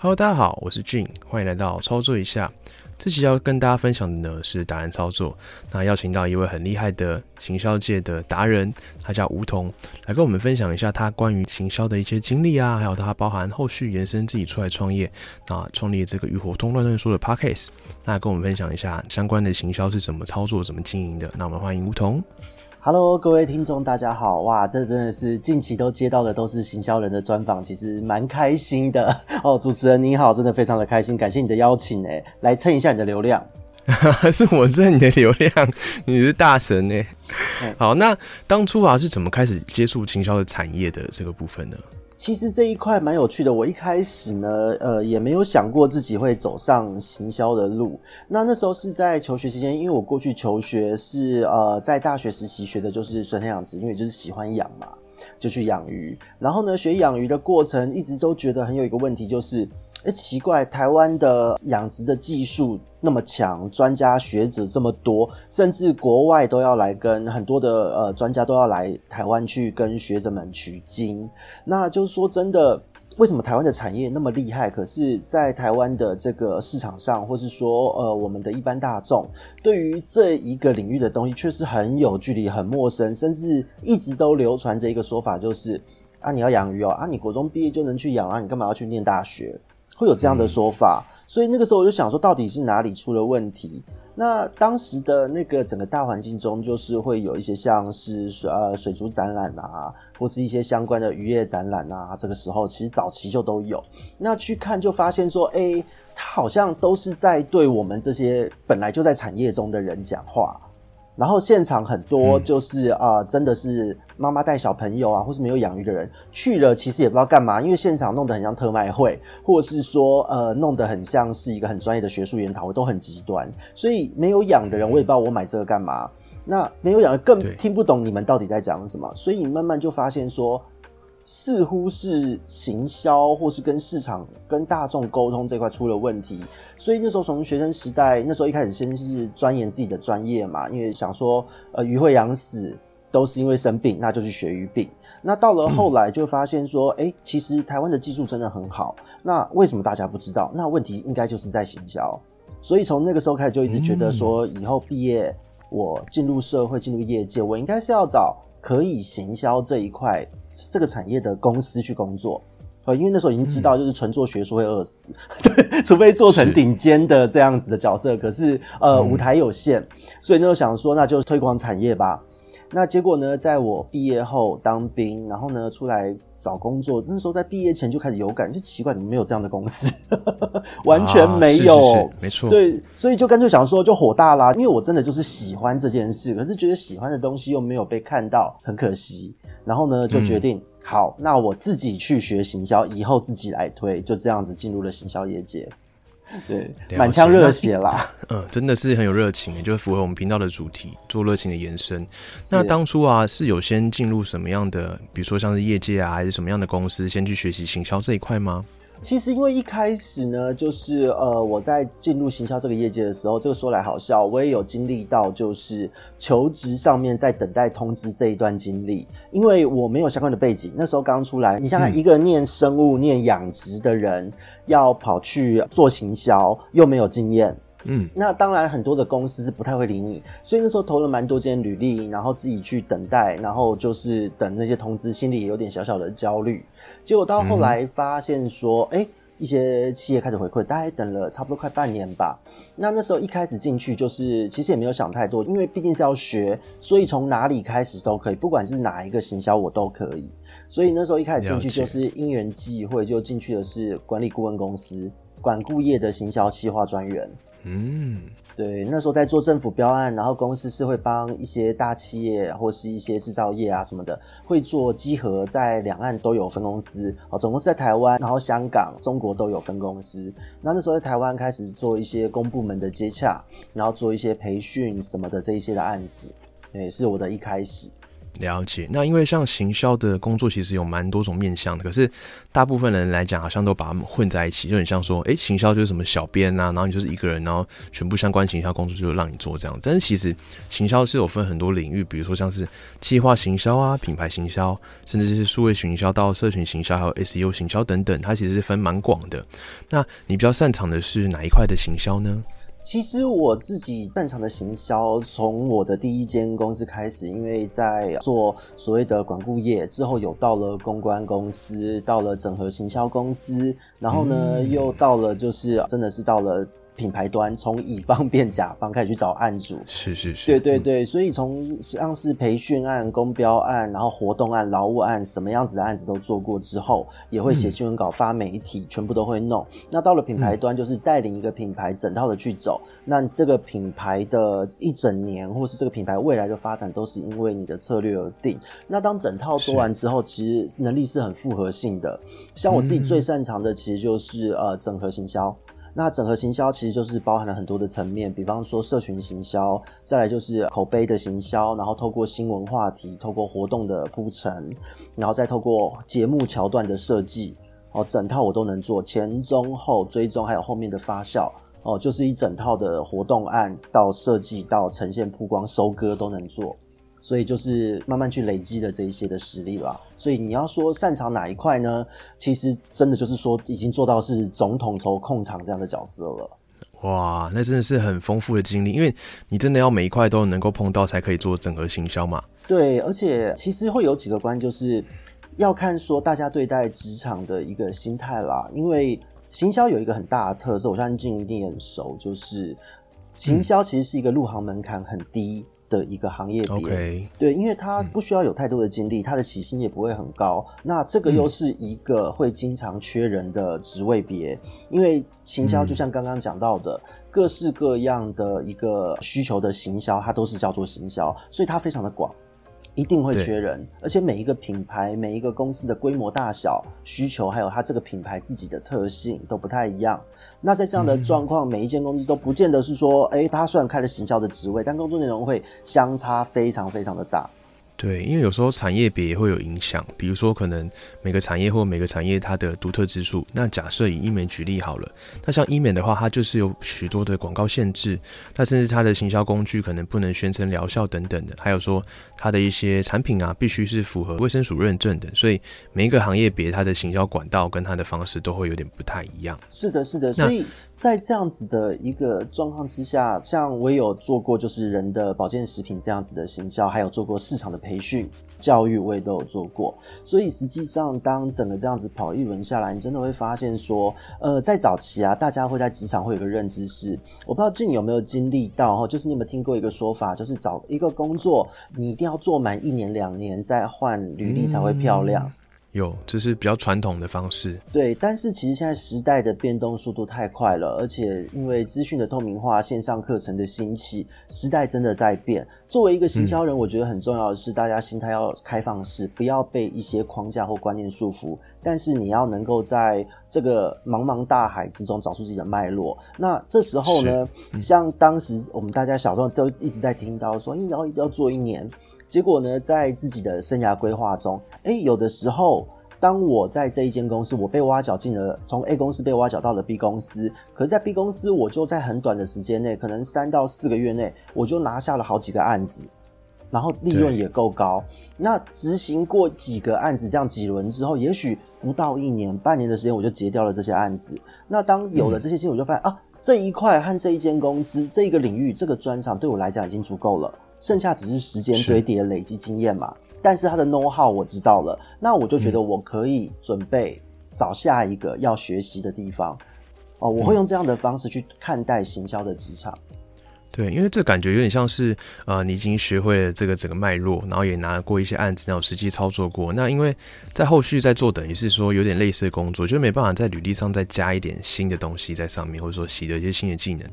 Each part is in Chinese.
Hello，大家好，我是俊，欢迎来到操作一下。这期要跟大家分享的呢是答案操作。那邀请到一位很厉害的行销界的达人，他叫吴桐，来跟我们分享一下他关于行销的一些经历啊，还有他包含后续延伸自己出来创业，那创立这个与火通乱乱说的 Podcast，那跟我们分享一下相关的行销是怎么操作、怎么经营的。那我们欢迎吴桐。Hello，各位听众，大家好！哇，这真的是近期都接到的都是行销人的专访，其实蛮开心的 哦。主持人你好，真的非常的开心，感谢你的邀请哎，来蹭一下你的流量。是我蹭你的流量，你是大神哎。好，那当初啊是怎么开始接触行销的产业的这个部分呢？其实这一块蛮有趣的。我一开始呢，呃，也没有想过自己会走上行销的路。那那时候是在求学期间，因为我过去求学是呃在大学时期学的就是水产养殖，因为就是喜欢养嘛，就去养鱼。然后呢，学养鱼的过程一直都觉得很有一个问题，就是，哎，奇怪，台湾的养殖的技术那么强，专家学者这么多，甚至国外都要来跟很多的呃专家都要来台湾去跟学者们取经。那就是说真的，为什么台湾的产业那么厉害？可是，在台湾的这个市场上，或是说呃我们的一般大众，对于这一个领域的东西，却是很有距离、很陌生，甚至一直都流传着一个说法，就是啊你要养鱼哦，啊你国中毕业就能去养啊，你干嘛要去念大学？会有这样的说法。所以那个时候我就想说，到底是哪里出了问题？那当时的那个整个大环境中，就是会有一些像是呃水族展览啊，或是一些相关的渔业展览啊。这个时候其实早期就都有。那去看就发现说，哎、他好像都是在对我们这些本来就在产业中的人讲话。然后现场很多就是啊、呃真的是妈妈带小朋友啊，或是没有养鱼的人去了，其实也不知道干嘛，因为现场弄得很像特卖会，或者是说呃弄得很像是一个很专业的学术研讨会，都很极端。所以没有养的人，我也不知道我买这个干嘛。那没有养的更对听不懂你们到底在讲什么，所以你慢慢就发现说，似乎是行销或是跟市场、跟大众沟通这块出了问题，所以那时候从学生时代，那时候一开始先是钻研自己的专业嘛，因为想说，呃，鱼会养死都是因为生病，那就去学鱼病。那到了后来就发现说，哎、其实台湾的技术真的很好，那为什么大家不知道？那问题应该就是在行销。所以从那个时候开始就一直觉得说，以后毕业我进入社会、进入业界，我应该是要找可以行销这一块这个产业的公司去工作。呃，因为那时候已经知道，就是纯做学术会饿死，对，除非做成顶尖的这样子的角色。可是呃，舞台有限，所以那时候想说，那就推广产业吧。那结果呢，在我毕业后当兵，然后呢出来找工作，那时候在毕业前就开始有感，就奇怪怎么没有这样的公司，完全没有。啊是是是没错。对，所以就干脆想说就火大啦，因为我真的就是喜欢这件事，可是觉得喜欢的东西又没有被看到，很可惜。然后呢，就决定、好，那我自己去学行销，以后自己来推，就这样子进入了行销业界。对，解满腔热血啦。嗯，真的是很有热情，也就是符合我们频道的主题，做热情的延伸。那当初啊，是有先进入什么样的，比如说像是业界啊，还是什么样的公司，先去学习行销这一块吗？其实因为一开始呢，就是呃，我在进入行销这个业界的时候，这个说来好笑，我也有经历到就是求职上面在等待通知这一段经历，因为我没有相关的背景，那时候刚出来，你想想一个念生物、念养殖的人，要跑去做行销，又没有经验。嗯，那当然，很多的公司是不太会理你，所以那时候投了蛮多间履历，然后自己去等待，然后就是等那些通知，心里也有点小小的焦虑。结果到后来发现说，哎、一些企业开始回馈，大概等了差不多快半年吧。那那时候一开始进去，就是其实也没有想太多，因为毕竟是要学，所以从哪里开始都可以，不管是哪一个行销我都可以。所以那时候一开始进去就是因缘际会，就进去的是管理顾问公司，管顾业的行销企划专员。嗯，对，那时候在做政府标案，然后公司是会帮一些大企业或是一些制造业啊什么的，会做集合，在两岸都有分公司哦，总公司在台湾，然后香港、中国都有分公司。那那时候在台湾开始做一些公部门的接洽，然后做一些培训什么的这一些的案子，也是我的一开始。了解，那因为像行销的工作其实有蛮多种面向的，可是大部分人来讲好像都把它们混在一起，就很像说，哎，行销就是什么小编呐，然后你就是一个人，然后全部相关行销工作就让你做这样。但是其实行销是有分很多领域，比如说像是计划行销啊、品牌行销，甚至是数位行销到社群行销，还有 SEO 行销等等，它其实是分蛮广的。那你比较擅长的是哪一块的行销呢？其实我自己擅长的行销，从我的第一间公司开始，因为在做所谓的管顾业之后，有到了公关公司，到了整合行销公司，然后呢，又到了就是真的是到了。品牌端从乙方变甲方开始去找案主，是是是，对对对，所以从像是培训案、公标案，然后活动案、劳务案，什么样子的案子都做过之后，也会写新闻稿、发媒体，全部都会弄。那到了品牌端，就是带领一个品牌整套的去走。那这个品牌的一整年，或是这个品牌未来的发展，都是因为你的策略而定。那当整套做完之后，其实能力是很复合性的。像我自己最擅长的，其实就是呃整合行销。那整合行销其实就是包含了很多的层面，比方说社群行销，再来就是口碑的行销，然后透过新闻话题，透过活动的铺陈，然后再透过节目桥段的设计，哦，整套我都能做，前中后追踪，还有后面的发酵，哦，就是一整套的活动案到设计到呈现曝光收割都能做。所以就是慢慢去累积的这一些的实力吧。所以你要说擅长哪一块呢？其实真的就是说已经做到是总统筹控场这样的角色了。哇，那真的是很丰富的经历，因为你真的要每一块都能够碰到，才可以做整合行销嘛。对，而且其实会有几个关，就是要看说大家对待职场的一个心态啦。因为行销有一个很大的特色，我相信俊一定很熟，就是行销其实是一个入行门槛很低。的一个行业别，对，因为他不需要有太多的精力，他的起薪也不会很高。那这个又是一个会经常缺人的职位别，因为行销就像刚刚讲到的，各式各样的一个需求的行销，它都是叫做行销，所以它非常的广。一定会缺人，而且每一个品牌、每一个公司的规模大小、需求，还有它这个品牌自己的特性都不太一样。那在这样的状况，每一间公司都不见得是说，哎，他虽然开了行销的职位，但工作内容会相差非常非常的大。对，因为有时候产业别也会有影响，比如说可能每个产业或每个产业它的独特之处。那假设以医美举例好了，那像医美的话，它就是有许多的广告限制，那甚至它的行销工具可能不能宣称疗效等等的，还有说它的一些产品啊，必须是符合卫生署认证的，所以每一个行业别它的行销管道跟它的方式都会有点不太一样。是的，是的，所以。在这样子的一个状况之下，像我也有做过就是人的保健食品这样子的行销，还有做过市场的培训教育，我也都有做过。所以实际上，当整个这样子跑一轮下来，你真的会发现说，呃，在早期啊，大家会在职场会有个认知是，我不知道静有没有经历到哈，就是你有没有听过一个说法，就是找一个工作，你一定要做满一年两年再换履历才会漂亮。有，这是比较传统的方式。对，但是其实现在时代的变动速度太快了，而且因为资讯的透明化、线上课程的兴起，时代真的在变。作为一个行销人，我觉得很重要的是，大家心态要开放式，不要被一些框架或观念束缚。但是你要能够在这个茫茫大海之中找出自己的脉络。那这时候呢，像当时我们大家小时候都一直在听到说，你要要做一年。结果呢，在自己的生涯规划中，哎，有的时候，当我在这一间公司，我被挖角进了，从 A 公司被挖角到了 B 公司，可是，在 B 公司，我就在很短的时间内，可能三到四个月内，我就拿下了好几个案子，然后利润也够高。那执行过几个案子，这样几轮之后，也许不到一年、半年的时间，我就结掉了这些案子。那当有了这些新闻，我就发现啊，这一块和这一间公司、这一个领域、这个专长，对我来讲已经足够了。剩下只是时间堆叠、累积经验嘛。但是他的 know how 我知道了，那我就觉得我可以准备找下一个要学习的地方。哦，我会用这样的方式去看待行销的职场。对，因为这感觉有点像是，呃，你已经学会了这个整个脉络，然后也拿过一些案子，然后实际操作过。那因为在后续在做，等于是说有点类似的工作，就没办法在履历上再加一点新的东西在上面，或者说习得一些新的技能。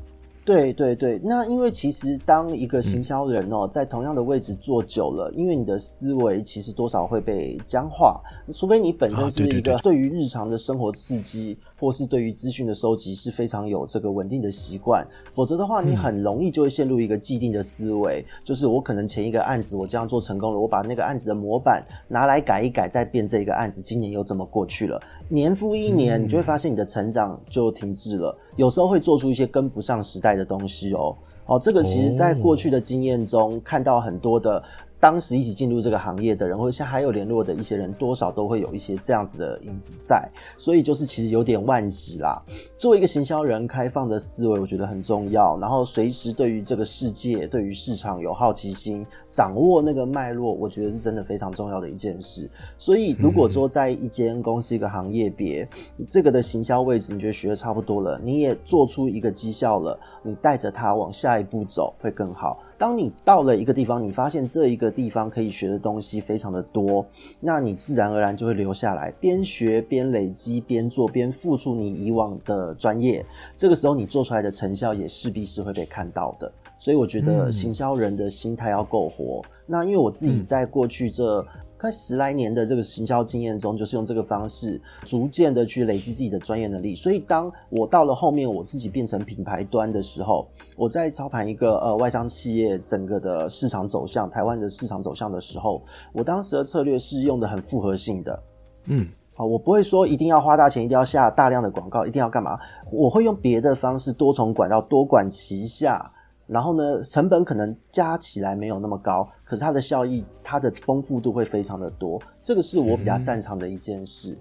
对对对，那因为其实当一个行销人哦，在同样的位置坐久了，因为你的思维其实多少会被僵化，除非你本身是一个对。于日常的生活刺激，或是对于资讯的收集是非常有这个稳定的习惯，否则的话，你很容易就会陷入一个既定的思维，就是我可能前一个案子我这样做成功了，我把那个案子的模板拿来改一改，再变这一个案子，今年又这么过去了，年复一年，你就会发现你的成长就停滞了。有时候会做出一些跟不上时代的东西哦，哦，这个其实在过去的经验中看到很多的。当时一起进入这个行业的人，或者像还有联络的一些人，多少都会有一些这样子的影子在，所以就是其实有点万喜啦。作为一个行销人，开放的思维我觉得很重要，然后随时对于这个世界、对于市场有好奇心，掌握那个脉络，我觉得是真的非常重要的一件事。所以如果说在一间公司、一个行业别，这个的行销位置，你觉得学的差不多了，你也做出一个绩效了，你带着他往下一步走会更好。当你到了一个地方，你发现这一个地方可以学的东西非常的多，那你自然而然就会留下来，边学边累积，边做边付出你以往的专业。这个时候你做出来的成效也势必是会被看到的。所以我觉得行销人的心态要够活。那因为我自己在过去这。快十来年的这个行销经验中，就是用这个方式逐渐的去累积自己的专业能力。所以，当我到了后面我自己变成品牌端的时候，我在操盘一个呃外商企业整个的市场走向，台湾的市场走向的时候，我当时的策略是用的很复合性的。嗯，好，我不会说一定要花大钱，一定要下大量的广告，一定要干嘛？我会用别的方式，多重管道，多管齐下。然后呢，成本可能加起来没有那么高，可是它的效益、它的丰富度会非常的多。这个是我比较擅长的一件事。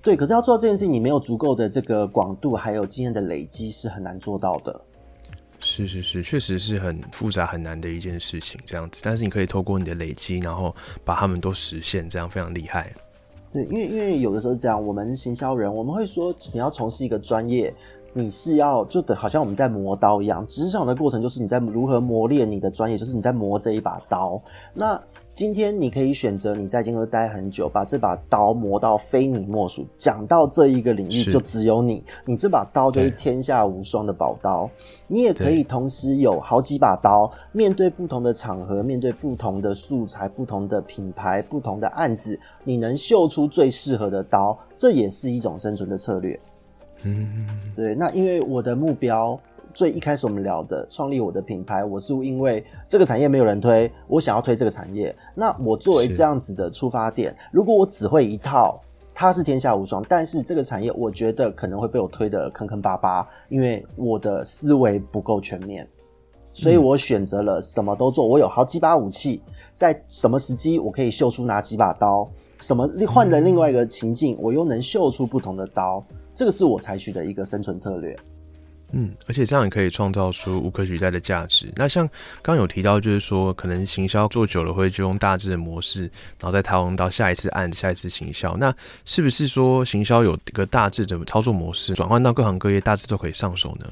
对，可是要做到这件事，你没有足够的这个广度，还有经验的累积，是很难做到的。是是是，确实是很复杂很难的一件事情，这样子。但是你可以透过你的累积，然后把他们都实现，这样非常厉害。对，因为因为有的时候这样，我们行销人，我们会说你要从事一个专业。你是要就等好像我们在磨刀一样，职场的过程就是你在如何磨练你的专业，就是你在磨这一把刀。那今天你可以选择你在金科待很久，把这把刀磨到非你莫属。讲到这一个领域，就只有你，你这把刀就是天下无双的宝刀。你也可以同时有好几把刀，面对不同的场合，面对不同的素材、不同的品牌、不同的案子，你能秀出最适合的刀，这也是一种生存的策略。嗯，对，那因为我的目标，最一开始我们聊的创立我的品牌，我是因为这个产业没有人推，我想要推这个产业。那我作为这样子的出发点，如果我只会一套，它是天下无双，但是这个产业我觉得可能会被我推的坑坑巴巴，因为我的思维不够全面，所以我选择了什么都做。我有好几把武器，在什么时机我可以秀出哪几把刀，什么换了另外一个情境，我又能秀出不同的刀。这个是我采取的一个生存策略，嗯，而且这样也可以创造出无可取代的价值。那像刚有提到，就是说可能行销做久了会就用大致的模式，然后再套用到下一次案、下一次行销。那是不是说行销有一个大致的操作模式，转换到各行各业大致都可以上手呢？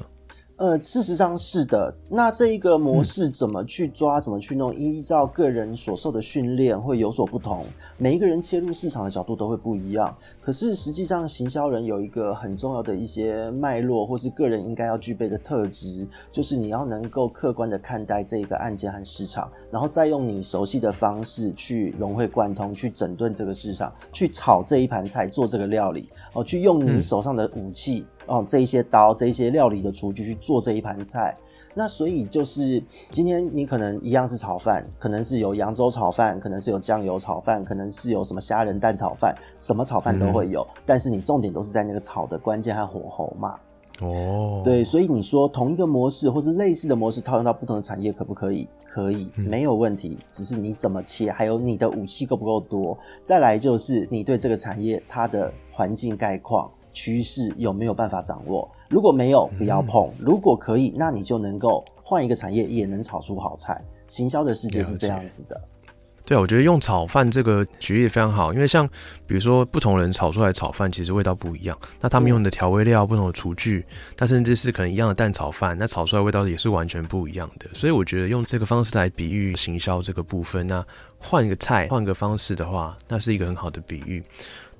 呃，事实上是的。那这一个模式怎么去抓，怎么去弄？依照个人所受的训练会有所不同，每一个人切入市场的角度都会不一样。可是实际上，行销人有一个很重要的一些脉络，或是个人应该要具备的特质，就是你要能够客观的看待这一个案件和市场，然后再用你熟悉的方式去融会贯通，去整顿这个市场，去炒这一盘菜，做这个料理，哦，去用你手上的武器。哦，这一些刀，这一些料理的厨具去做这一盘菜，那所以就是今天你可能一样是炒饭，可能是有扬州炒饭，可能是有酱油炒饭，可能是有什么虾仁蛋炒饭，什么炒饭都会有，但是你重点都是在那个炒的关键和火候嘛。哦，对，所以你说同一个模式或是类似的模式套用到不同的产业可不可以？可以，没有问题，只是你怎么切，还有你的武器够不够多。再来就是你对这个产业它的环境概况。趋势有没有办法掌握？如果没有，不要碰；如果可以，那你就能够换一个产业，也能炒出好菜。行销的世界是这样子的。对啊，我觉得用炒饭这个举例非常好，因为像比如说不同人炒出来炒饭，其实味道不一样。那他们用的调味料、不同的厨具，它甚至是可能一样的蛋炒饭，那炒出来味道也是完全不一样的。所以我觉得用这个方式来比喻行销这个部分，那换一个菜、换个方式的话，那是一个很好的比喻。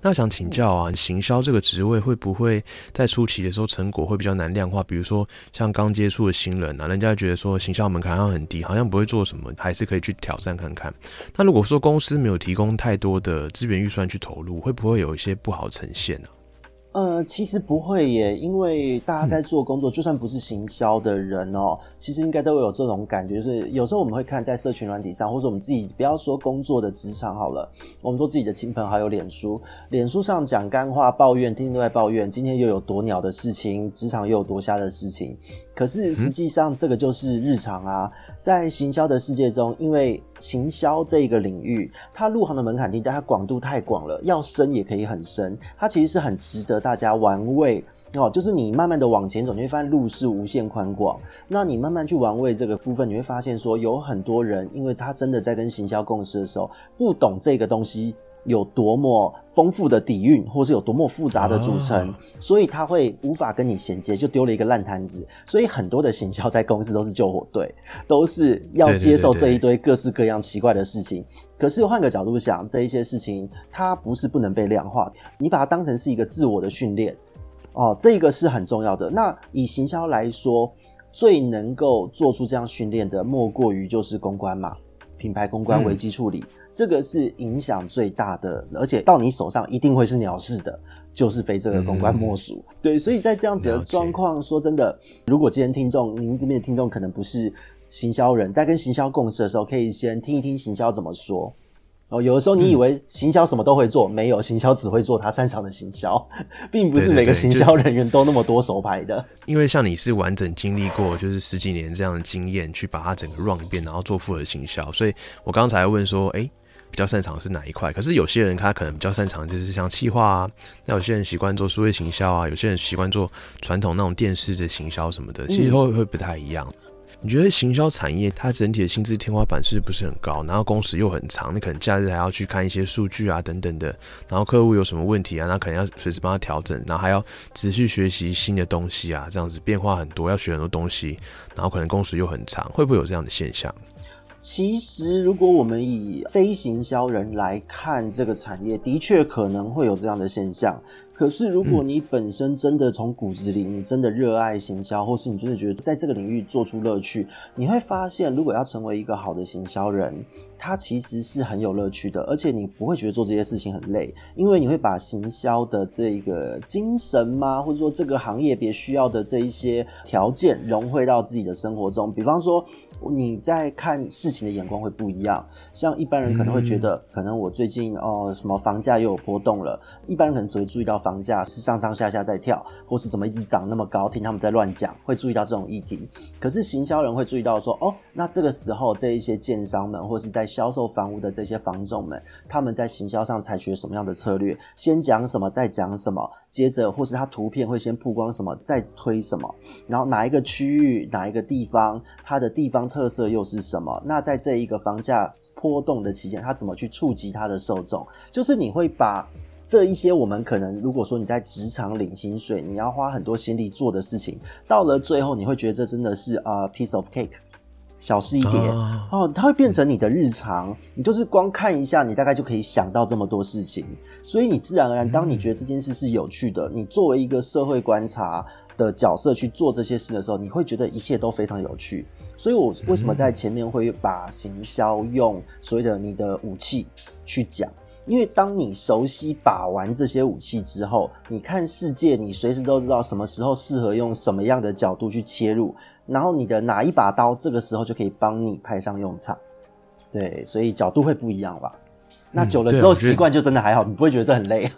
那想请教啊，行销这个职位会不会在初期的时候成果会比较难量化？比如说像刚接触的新人啊，人家觉得说行销门槛好像很低，好像不会做什么，还是可以去挑战看看。那如果说公司没有提供太多的资源预算去投入，会不会有一些不好呈现呢？呃，其实不会耶，因为大家在做工作，就算不是行销的人哦，其实应该都有这种感觉，就是有时候我们会看在社群软体上，或者我们自己不要说工作的职场好了，我们说自己的亲朋好友，脸书，脸书上讲干话，抱怨，天天都在抱怨，今天又有多鸟的事情，职场又有多瞎的事情。可是实际上，这个就是日常啊。在行销的世界中，因为行销这个领域，它入行的门槛低，但它广度太广了，要深也可以很深。它其实是很值得大家玩味哦。就是你慢慢的往前走，你会发现路是无限宽广。那你慢慢去玩味这个部分，你会发现说，有很多人，因为他真的在跟行销共事的时候，不懂这个东西。有多么丰富的底蕴，或是有多么复杂的组成，所以他会无法跟你衔接，就丢了一个烂摊子。所以很多的行销在公司都是救火队，都是要接受这一堆各式各样奇怪的事情。可是换个角度想，这一些事情它不是不能被量化，你把它当成是一个自我的训练哦，这个是很重要的。那以行销来说，最能够做出这样训练的，莫过于就是公关嘛，品牌公关危机处理。这个是影响最大的，而且到你手上一定会是鸟事的，就是非这个公关莫属。对，所以在这样子的状况，说真的，如果今天听众，您这边的听众可能不是行销人，在跟行销共事的时候，可以先听一听行销怎么说。哦，有的时候你以为行销什么都会做，没有，行销只会做他擅长的行销，并不是每个行销人员都那么多手牌的。因为像你是完整经历过就是十几年这样的经验，去把它整个 run 一遍，然后做复合行销，所以我刚才问说，哎。比较擅长是哪一块？可是有些人他可能比较擅长就是像企划啊，那有些人习惯做数位行销啊，有些人习惯做传统那种电视的行销什么的，其实会会不太一样。你觉得行销产业它整体的薪资天花板是不是很高？然后工时又很长，你可能假日还要去看一些数据啊等等的，然后客户有什么问题啊，那可能要随时帮他调整，然后还要持续学习新的东西啊，这样子变化很多，要学很多东西，然后可能工时又很长，会不会有这样的现象？其实，如果我们以非行销人来看这个产业，的确可能会有这样的现象。可是，如果你本身真的从骨子里，你真的热爱行销，或是你真的觉得在这个领域做出乐趣，你会发现，如果要成为一个好的行销人，他其实是很有乐趣的，而且你不会觉得做这些事情很累，因为你会把行销的这个精神吗，或者说这个行业别需要的这一些条件融汇到自己的生活中。比方说，你在看事情的眼光会不一样。像一般人可能会觉得，可能我最近哦什么房价又有波动了，一般人可能只会注意到房价是上上下下在跳，或是怎么一直涨那么高，听他们在乱讲，会注意到这种议题。可是行销人会注意到说，哦，那这个时候这一些建商们，或是在销售房屋的这些房仲们，他们在行销上采取什么样的策略？先讲什么，再讲什么，接着或是他图片会先曝光什么，再推什么，然后哪一个区域、哪一个地方，它的地方特色又是什么？那在这一个房价。波动的期间，它怎么去触及它的受众？就是你会把这一些我们可能，如果说你在职场领薪水，你要花很多心力做的事情，到了最后，你会觉得这真的是啊，piece of cake，小事一点哦，它会变成你的日常。你就是光看一下，你大概就可以想到这么多事情。所以你自然而然，当你觉得这件事是有趣的，你作为一个社会观察的角色去做这些事的时候，你会觉得一切都非常有趣。所以，我为什么在前面会把行销用所谓的你的武器去讲？因为当你熟悉把玩这些武器之后，你看世界，你随时都知道什么时候适合用什么样的角度去切入，然后你的哪一把刀，这个时候就可以帮你派上用场。对，所以角度会不一样吧？那久了之后，习惯就真的还好，你不会觉得这很累，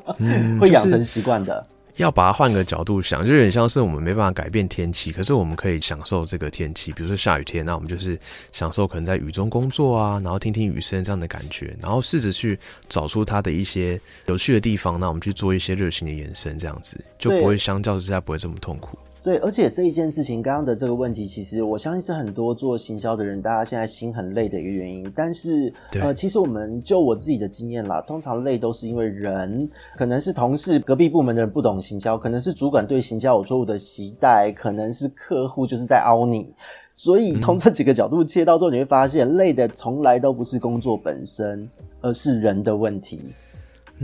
会养成习惯的。要把它换个角度想，就有点像是我们没办法改变天气，可是我们可以享受这个天气。比如说下雨天，那我们就是享受可能在雨中工作啊，然后听听雨声这样的感觉，然后试着去找出它的一些有趣的地方，那我们去做一些热情的延伸，这样子就不会相较之下不会这么痛苦。对，而且这一件事情，刚刚的这个问题，其实我相信是很多做行销的人，大家现在心很累的一个原因。但是，呃，其实我们就我自己的经验啦，通常累都是因为人，可能是同事、隔壁部门的人不懂行销，可能是主管对行销有错误的期待，可能是客户就是在凹你。所以，从这几个角度切到之后，你会发现，累的从来都不是工作本身，而是人的问题。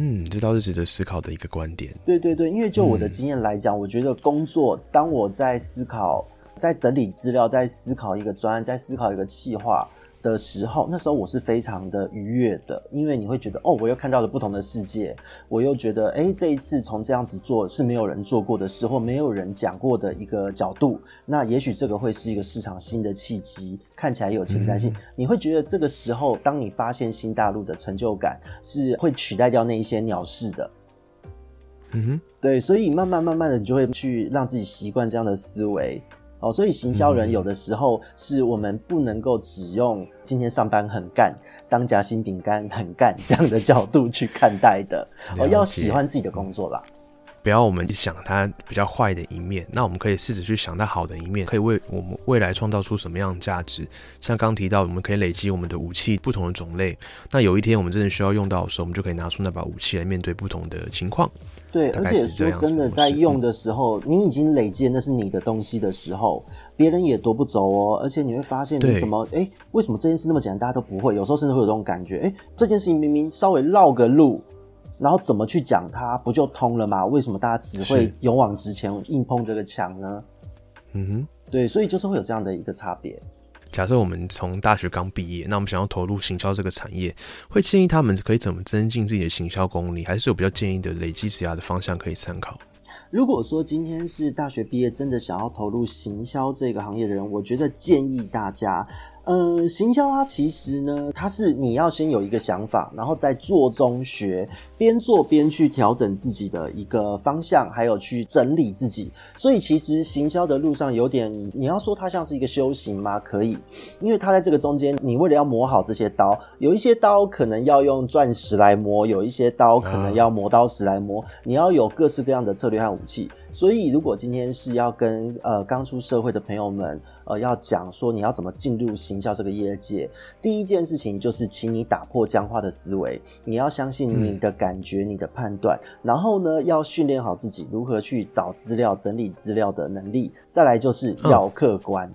嗯，这倒是值得思考的一个观点。对对对，因为就我的经验来讲，我觉得工作当我在思考、在整理资料、在思考一个专案、在思考一个企划。的时候，那时候我是非常的愉悦的，因为你会觉得哦，我又看到了不同的世界，我又觉得哎，这一次从这样子做是没有人做过的事，或没有人讲过的一个角度，那也许这个会是一个市场新的契机，看起来有前瞻性。你会觉得这个时候，当你发现新大陆的成就感是会取代掉那一些鸟事的。嗯哼，对，所以慢慢慢慢的，你就会去让自己习惯这样的思维。哦，所以行销人有的时候是我们不能够只用今天上班很干，当夹心饼干很干这样的角度去看待的。哦，要喜欢自己的工作啦。不要我们想它比较坏的一面，那我们可以试着去想它好的一面，可以为我们未来创造出什么样的价值。像刚提到，我们可以累积我们的武器，不同的种类。那有一天我们真的需要用到的时候，我们就可以拿出那把武器来面对不同的情况。对，而且说真的，在用的时候，你已经累积那是你的东西的时候，别人也夺不走哦。而且你会发现，你怎么哎，为什么这件事那么简单，大家都不会？有时候甚至会有这种感觉，哎，这件事情明明稍微绕个路，然后怎么去讲它，不就通了吗？为什么大家只会勇往直前，硬碰这个墙呢？嗯哼，对，所以就是会有这样的一个差别。假设我们从大学刚毕业，那我们想要投入行销这个产业，会建议他们可以怎么增进自己的行销功力，还是有比较建议的累积职涯的方向可以参考？如果说今天是大学毕业，真的想要投入行销这个行业的人，我觉得建议大家。呃，行销啊，其实呢，它是你要先有一个想法，然后在做中学，边做边去调整自己的一个方向，还有去整理自己。所以其实行销的路上有点，你要说它像是一个修行吗？可以，因为它在这个中间，你为了要磨好这些刀，有一些刀可能要用钻石来磨，有一些刀可能要磨刀石来磨，你要有各式各样的策略和武器。所以，如果今天是要跟呃刚出社会的朋友们，呃，要讲说你要怎么进入行销这个业界，第一件事情就是，请你打破僵化的思维，你要相信你的感觉、你的判断，然后呢，要训练好自己如何去找资料、整理资料的能力。再来就是要客观。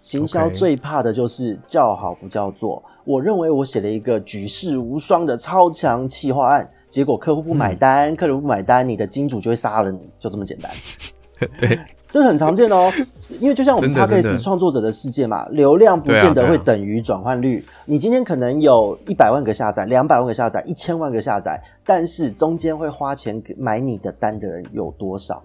行销最怕的就是叫好不叫座。我认为我写了一个举世无双的超强企划案。结果客户不买单，客人不买单，你的金主就会杀了你，就这么简单。对，这很常见哦。因为就像我们 podcast 创作者的世界嘛，流量不见得会等于转换率。你今天可能有一百万个下载，两百万个下载，一千万个下载，但是中间会花钱买你的单的人有多少？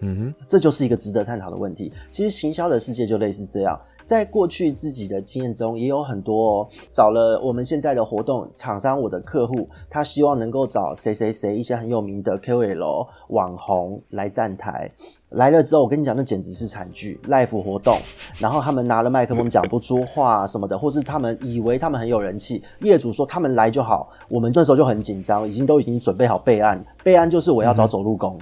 嗯哼，这就是一个值得探讨的问题。其实行销的世界就类似这样。在过去自己的经验中，也有很多哦找了我们现在的活动厂商，我的客户，他希望能够找谁谁谁一些很有名的 KOL 网红来站台，来了之后，我跟你讲，那简直是惨剧，live 活动，然后他们拿了麦克风讲不出话什么的，或是他们以为他们很有人气，业主说他们来就好，我们这时候就很紧张，已经都已经准备好备案，备案就是我要找走路工。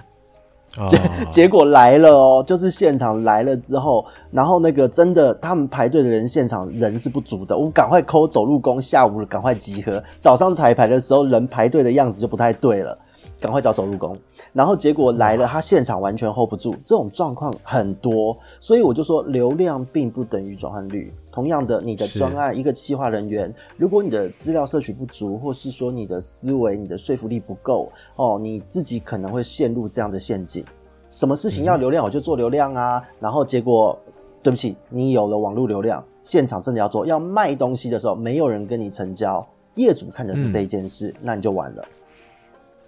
结结果来了哦，就是现场来了之后，然后那个真的他们排队的人，现场人是不足的，我们赶快抠走路工，下午赶快集合，早上彩排的时候人排队的样子就不太对了。赶快找手入工，然后结果来了，他现场完全 hold 不住，这种状况很多，所以我就说流量并不等于转换率。同样的，你的专案一个企划人员，如果你的资料摄取不足，或是说你的思维、你的说服力不够，哦，你自己可能会陷入这样的陷阱。什么事情要流量，我就做流量啊，然后结果对不起，你有了网络流量，现场真的要做要卖东西的时候，没有人跟你成交，业主看的是这一件事，那你就完了。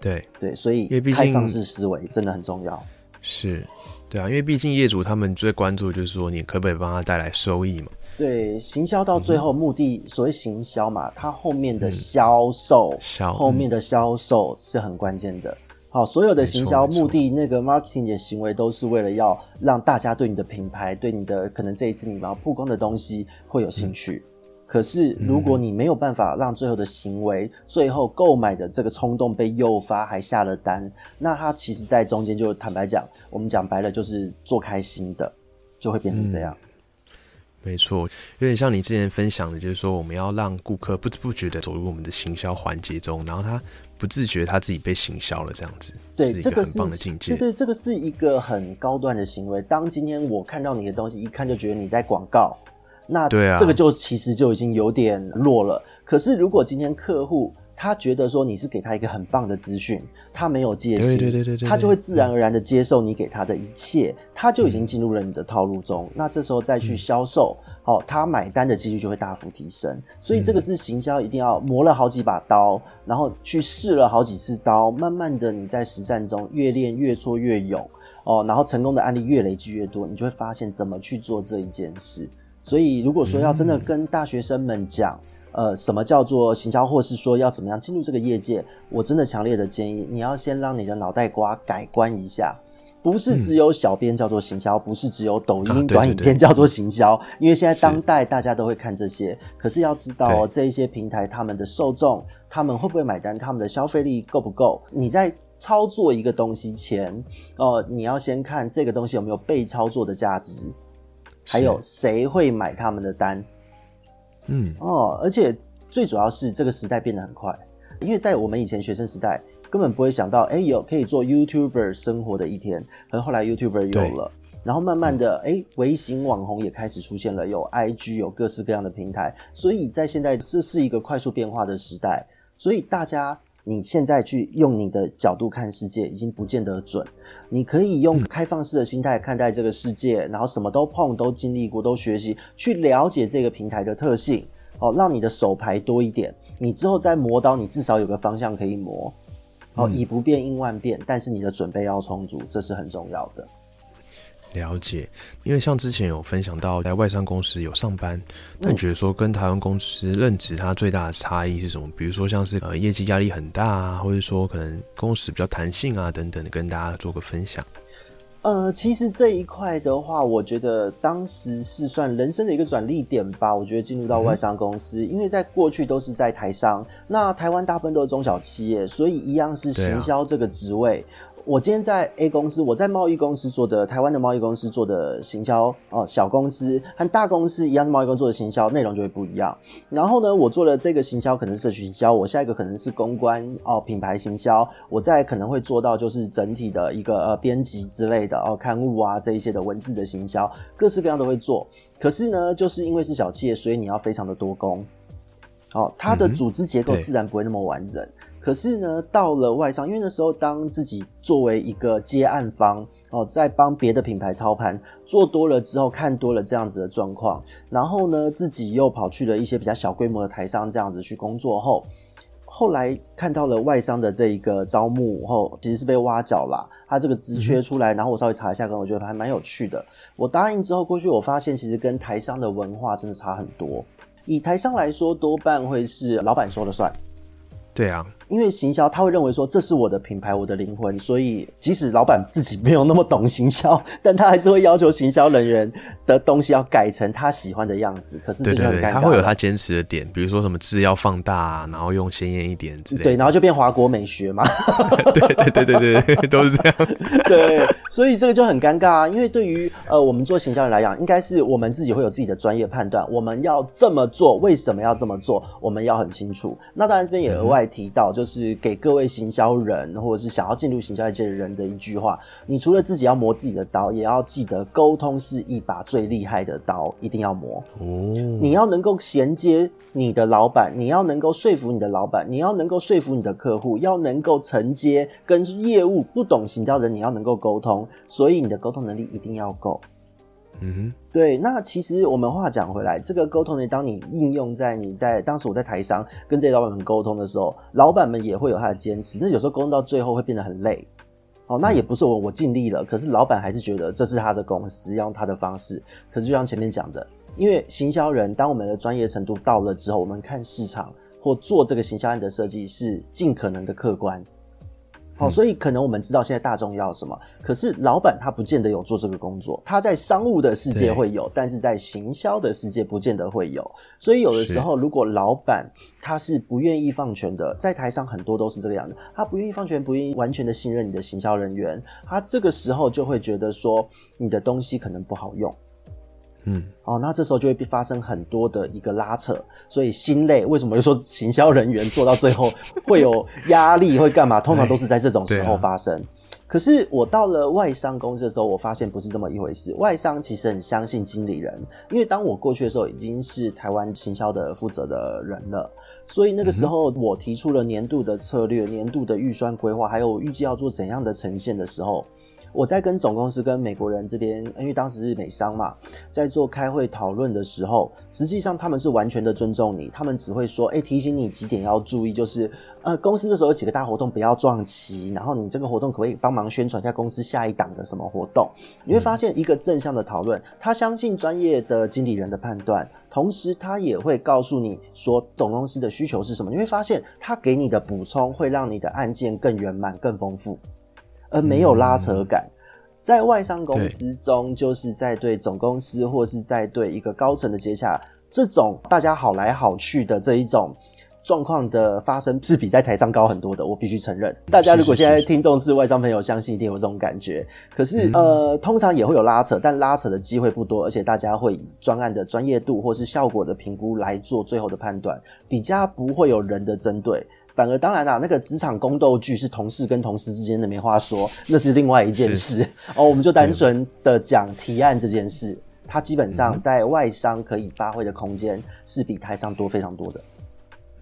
对对，所以开放式思维真的很重要。是，对啊，因为毕竟业主他们最关注就是说，你可不可以帮他带来收益嘛？对，行销到最后目的，所谓行销嘛，它后面的销售，后面的销售是很关键的。好，所有的行销目的，那个 marketing 的行为，都是为了要让大家对你的品牌，对你的可能这一次你要曝光的东西会有兴趣。可是，如果你没有办法让最后的行为、最后购买的这个冲动被诱发，还下了单，那他其实，在中间就坦白讲，我们讲白了就是做开心的，就会变成这样。没错，有点像你之前分享的，就是说我们要让顾客不知不觉的走入我们的行销环节中，然后他不自觉他自己被行销了，这样子。对，这个是很棒的境界。对对，这个是一个很高端的行为。当今天我看到你的东西，一看就觉得你在广告。那这个就其实就已经有点弱了。可是如果今天客户他觉得说你是给他一个很棒的资讯，他没有戒对心，对对对对他就会自然而然的接受你给他的一切，他就已经进入了你的套路中。那这时候再去销售，哦，他买单的几率就会大幅提升。所以这个是行销一定要磨了好几把刀，然后去试了好几次刀，慢慢的你在实战中越练越挫越勇，哦，然后成功的案例越累积越多，你就会发现怎么去做这一件事。所以如果说要真的跟大学生们讲，呃，什么叫做行销，或是说要怎么样进入这个业界，我真的强烈的建议，你要先让你的脑袋瓜改观一下，不是只有小编叫做行销，不是只有抖音短影片叫做行销，因为现在当代大家都会看这些，可是要知道哦，这一些平台他们的受众，他们会不会买单，他们的消费力够不够？你在操作一个东西前，哦、你要先看这个东西有没有被操作的价值，还有谁会买他们的单。嗯，哦，而且最主要是这个时代变得很快，因为在我们以前学生时代，根本不会想到，哎，有可以做 YouTuber 生活的一天。可是后来 YouTuber 有了，然后慢慢的，哎，微型网红也开始出现了，有 IG，有各式各样的平台。所以在现在这是一个快速变化的时代，所以大家。你现在去用你的角度看世界，已经不见得准。你可以用开放式的心态看待这个世界，然后什么都碰，都经历过，都学习，去了解这个平台的特性。哦，让你的手牌多一点，你之后再磨刀，你至少有个方向可以磨。哦，以不变应万变，但是你的准备要充足，这是很重要的。了解。因为像之前有分享到在外商公司有上班，但你觉得说跟台湾公司任职它最大的差异是什么？比如说像是呃业绩压力很大啊，或者说可能工时比较弹性啊等等，跟大家做个分享。呃，其实这一块的话，我觉得当时是算人生的一个转捩点吧。我觉得进入到外商公司，因为在过去都是在台商，那台湾大部分都是中小企业，所以一样是行销这个职位。我今天在 A 公司，我在贸易公司做的台湾的贸易公司做的行销哦，小公司和大公司一样是贸易公司做的行销，内容就会不一样。然后呢，我做了这个行销可能是社区行销，我下一个可能是公关哦，品牌行销，我再可能会做到就是整体的一个呃编辑之类的哦，刊物啊这一些的文字的行销，各式各样都会做。可是呢，就是因为是小企业，所以你要非常的多工。哦，它的组织结构自然不会那么完整。可是呢，到了外商，因为那时候当自己作为一个接案方哦，在帮别的品牌操盘，做多了之后，看多了这样子的状况，然后呢，自己又跑去了一些比较小规模的台商这样子去工作后，后来看到了外商的这一个招募后，其实是被挖角啦。他这个职缺出来，然后我稍微查一下，跟我觉得还蛮有趣的。我答应之后过去，我发现其实跟台商的文化真的差很多。以台商来说，多半会是老板说了算。对啊，因为行销，他会认为说这是我的品牌，我的灵魂，所以即使老板自己没有那么懂行销，但他还是会要求行销人员的东西要改成他喜欢的样子。可是这对对对，就很尴尬他会有他坚持的点，比如说什么字要放大、啊，然后用鲜艳一点之类对，然后就变华国美学嘛。对对对对对对，都是这样。对，所以这个就很尴尬啊。因为对于呃我们做行销人来讲，应该是我们自己会有自己的专业判断，我们要这么做，为什么要这么做，我们要很清楚。那当然这边也额外提到，就是给各位行销人或者是想要进入行销界的人的一句话：你除了自己要磨自己的刀，也要记得沟通是一把最厉害的刀，一定要磨。哦，你要能够衔接你的老板，你要能够说服你的老板，你要能够说服你的客户，要能够承接跟业务不懂行销的人，你要能够沟通，所以你的沟通能力一定要够。嗯对，那其实我们话讲回来，这个沟通呢，当你应用在你在当时我在台商跟这些老板们沟通的时候，老板们也会有他的坚持，那有时候沟通到最后会变得很累。哦，那也不是我我尽力了，可是老板还是觉得这是他的公司，要用他的方式。可是就像前面讲的，因为行销人，当我们的专业程度到了之后，我们看市场或做这个行销案的设计是尽可能的客观。好、所以可能我们知道现在大众要什么，可是老板他不见得有做这个工作，他在商务的世界会有，但是在行销的世界不见得会有。所以有的时候，如果老板他是不愿意放权的，在台上很多都是这个样子，他不愿意放权，不愿意完全的信任你的行销人员，他这个时候就会觉得说你的东西可能不好用。嗯，哦，那这时候就会发生很多的一个拉扯，所以心累。为什么就说行销人员做到最后 会有压力，会干嘛？通常都是在这种时候发生。可是我到了外商公司的时候，我发现不是这么一回事。外商其实很相信经理人，因为当我过去的时候，已经是台湾行销的负责的人了，所以那个时候我提出了年度的策略、年度的预算规划，还有预计要做怎样的呈现的时候。我在跟总公司、跟美国人这边，因为当时是美商嘛，在做开会讨论的时候，实际上他们是完全的尊重你，他们只会说，哎，提醒你几点要注意，就是呃，公司这时候有几个大活动不要撞齐，然后你这个活动可不可以帮忙宣传一下公司下一档的什么活动？你会发现一个正向的讨论，他相信专业的经理人的判断，同时他也会告诉你说总公司的需求是什么。你会发现他给你的补充会让你的案件更圆满、更丰富。而没有拉扯感，在外商公司中，就是在对总公司或是在对一个高层的接洽，这种大家好来好去的这一种状况的发生，是比在台上高很多的。我必须承认，大家如果现在听众是外商朋友，相信一定有这种感觉。可是，呃，通常也会有拉扯，但拉扯的机会不多，而且大家会以专案的专业度或是效果的评估来做最后的判断，比较不会有人的针对。反而当然啦，那个职场宫斗剧是同事跟同事之间的没话说，那是另外一件事哦。我们就单纯的讲提案这件事，它基本上在外商可以发挥的空间是比台上多非常多的。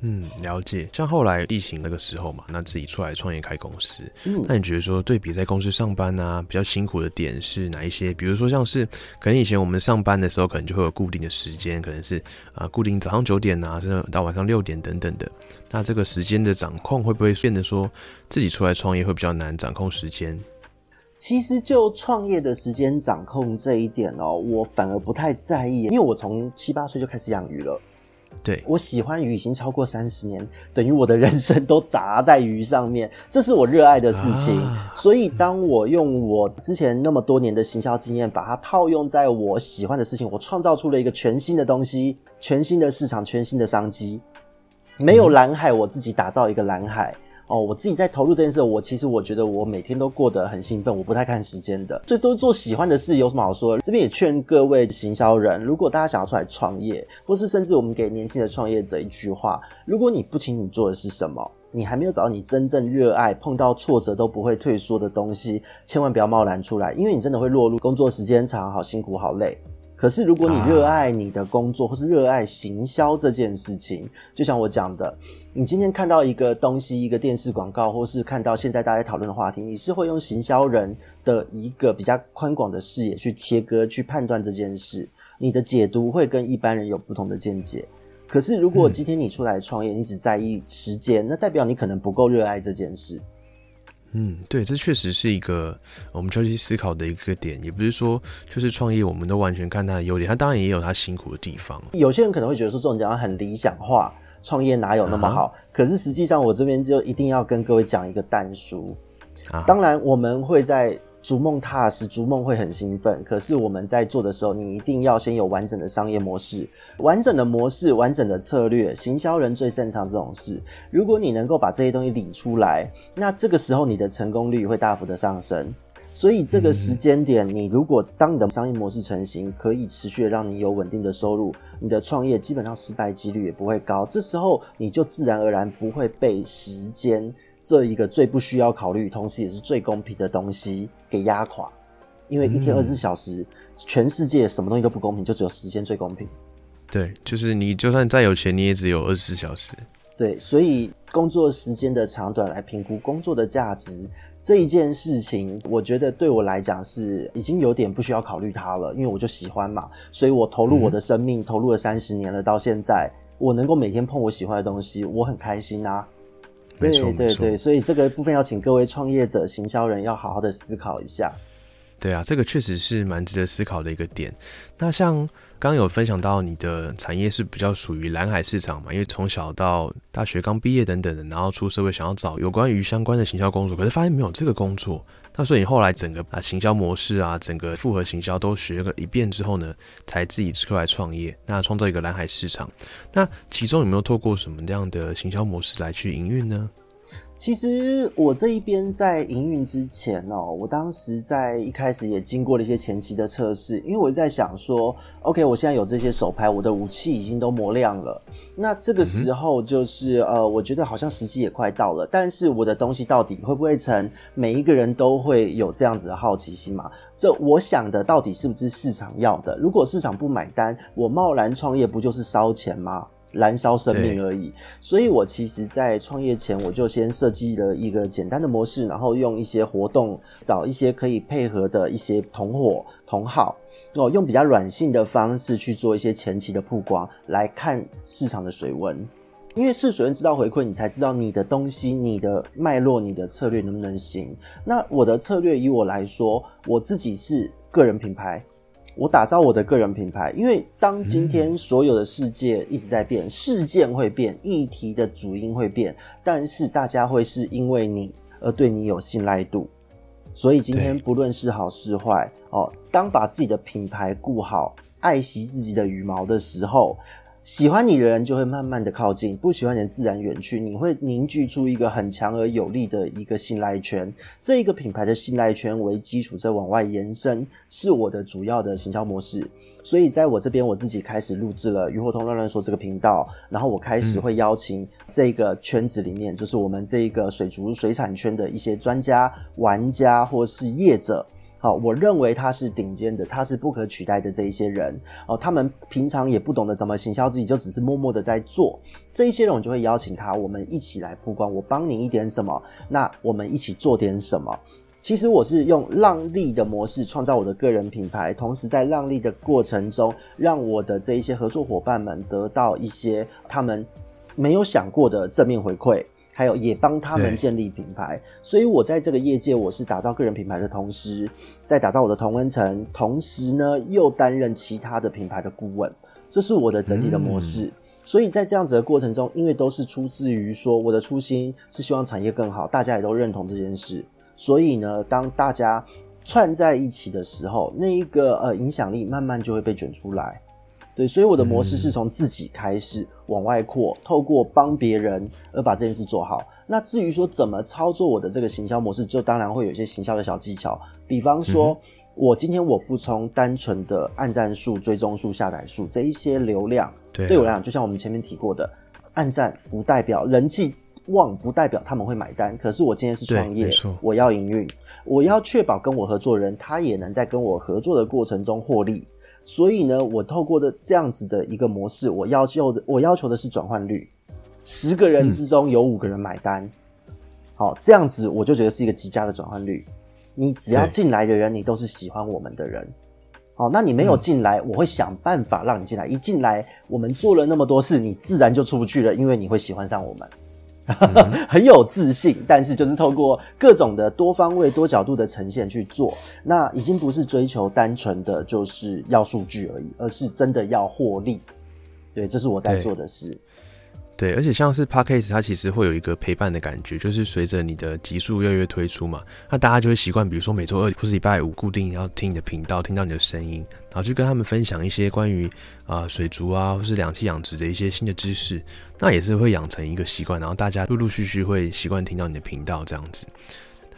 嗯，了解。像后来疫情那个时候嘛，那自己出来创业开公司。嗯，那你觉得说对比在公司上班啊，比较辛苦的点是哪一些？比如说像是可能以前我们上班的时候，可能就会有固定的时间，可能是啊固定早上九点啊，甚至到晚上六点等等的。那这个时间的掌控会不会变得说自己出来创业会比较难掌控时间？其实就创业的时间掌控这一点哦，我反而不太在意，因为我从七八岁就开始养鱼了。对我喜欢鱼已经超过三十年，等于我的人生都砸在鱼上面，这是我热爱的事情。所以，当我用我之前那么多年的行销经验，把它套用在我喜欢的事情，我创造出了一个全新的东西，全新的市场，全新的商机。没有蓝海，我自己打造一个蓝海。哦，我自己在投入这件事，我其实我觉得我每天都过得很兴奋，我不太看时间的，所以说做喜欢的事有什么好说？这边也劝各位行销人，如果大家想要出来创业，或是甚至我们给年轻的创业者一句话：如果你不清你做的是什么，你还没有找到你真正热爱、碰到挫折都不会退缩的东西，千万不要贸然出来，因为你真的会落入工作时间长、好辛苦、好累。可是，如果你热爱你的工作，或是热爱行销这件事情，就像我讲的，你今天看到一个东西，一个电视广告，或是看到现在大家讨论的话题，你是会用行销人的一个比较宽广的视野去切割、去判断这件事，你的解读会跟一般人有不同的见解。可是，如果今天你出来创业，你只在意时间，那代表你可能不够热爱这件事。嗯，对，这确实是一个我们要去思考的一个点，也不是说就是创业，我们都完全看它的优点，它当然也有它辛苦的地方。有些人可能会觉得说这种讲很理想化，创业哪有那么好？可是实际上，我这边就一定要跟各位讲一个单书。当然，我们会在。逐梦踏实，逐梦会很兴奋。可是我们在做的时候，你一定要先有完整的商业模式、完整的模式、完整的策略。行销人最擅长这种事。如果你能够把这些东西理出来，那这个时候你的成功率会大幅的上升。所以这个时间点，你如果当你的商业模式成型，可以持续让你有稳定的收入，你的创业基本上失败几率也不会高。这时候你就自然而然不会被时间。这一个最不需要考虑，同时也是最公平的东西给压垮，因为一天二十四小时，全世界什么东西都不公平，就只有时间最公平。对，就是你就算再有钱，你也只有二十四小时。对，所以工作时间的长短来评估工作的价值这一件事情，我觉得对我来讲是已经有点不需要考虑它了，因为我就喜欢嘛，所以我投入我的生命，投入了三十年了，到现在我能够每天碰我喜欢的东西，我很开心啊。对对对，所以这个部分要请各位创业者、行销人要好好的思考一下。对啊，这个确实是蛮值得思考的一个点。那像刚有分享到你的产业是比较属于蓝海市场嘛？因为从小到大学刚毕业等等的，然后出社会想要找有关于相关的行销工作，可是发现没有这个工作。那所以你后来整个啊行销模式啊，整个复合行销都学了一遍之后呢，才自己出来创业，那创造一个蓝海市场。那其中有没有透过什么样的行销模式来去营运呢？其实我这一边在营运之前哦，我当时在一开始也经过了一些前期的测试，因为我在想说，OK，我现在有这些手牌，我的武器已经都磨亮了，那这个时候就是呃，我觉得好像时机也快到了，但是我的东西到底会不会成？每一个人都会有这样子的好奇心嘛？这我想的到底是不是市场要的？如果市场不买单，我贸然创业不就是烧钱吗？燃烧生命而已。所以我其实，在创业前，我就先设计了一个简单的模式，然后用一些活动，找一些可以配合的一些同伙同好，哦，用比较软性的方式去做一些前期的曝光，来看市场的水温。因为试水温知道回馈，你才知道你的东西、你的脉络、你的策略能不能行。那我的策略，以我来说，我自己是个人品牌。我打造我的个人品牌，因为当今天所有的世界一直在变，事件会变，议题的主因会变，但是大家会是因为你而对你有信赖度，所以今天不论是好是坏哦，当把自己的品牌顾好，爱惜自己的羽毛的时候。喜欢你的人就会慢慢的靠近，不喜欢人自然远去。你会凝聚出一个很强而有力的一个信赖圈，这一个品牌的信赖圈为基础，再往外延伸，是我的主要的行销模式。所以在我这边，我自己开始录制了《鱼活通乱乱说》这个频道，然后我开始会邀请这个圈子里面，就是我们这一个水族水产圈的一些专家、玩家或是业者。好，我认为他是顶尖的，他是不可取代的这一些人哦。他们平常也不懂得怎么行销自己，就只是默默的在做。这一些人，我就会邀请他，我们一起来曝光。我帮你一点什么，那我们一起做点什么。其实我是用让利的模式创造我的个人品牌，同时在让利的过程中，让我的这一些合作伙伴们得到一些他们没有想过的正面回馈。还有也帮他们建立品牌，所以我在这个业界，我是打造个人品牌的同时，在打造我的同温层，同时呢又担任其他的品牌的顾问，这是我的整体的模式。所以在这样子的过程中，因为都是出自于说我的初心是希望产业更好，大家也都认同这件事，所以呢，当大家串在一起的时候，那一个呃影响力慢慢就会被卷出来。对，所以我的模式是从自己开始往外扩，透过帮别人而把这件事做好。那至于说怎么操作我的这个行销模式，就当然会有一些行销的小技巧。比方说，我今天我不从单纯的按赞数、追踪数、下载数这一些流量，对我来讲，就像我们前面提过的，按赞不代表人气旺，不代表他们会买单。可是我今天是创业，我要营运，我要确保跟我合作人他也能在跟我合作的过程中获利。所以呢，我透过的这样子的一个模式，我要求的我要求的是转换率，十个人之中有五个人买单，好，这样子我就觉得是一个极佳的转换率。你只要进来的人，你都是喜欢我们的人，好，那你没有进来，我会想办法让你进来。一进来，我们做了那么多事，你自然就出不去了，因为你会喜欢上我们。很有自信，但是就是透过各种的多方位、多角度的呈现去做，那已经不是追求单纯的就是要数据而已，而是真的要获利。对，这是我在做的事。对，而且像是 Podcast，它其实会有一个陪伴的感觉，就是随着你的集数越来越推出嘛，那大家就会习惯，比如说每周二或是礼拜五固定要听你的频道，听到你的声音，然后去跟他们分享一些关于啊水族啊或是两栖养殖的一些新的知识，那也是会养成一个习惯，然后大家陆陆续续会习惯听到你的频道这样子。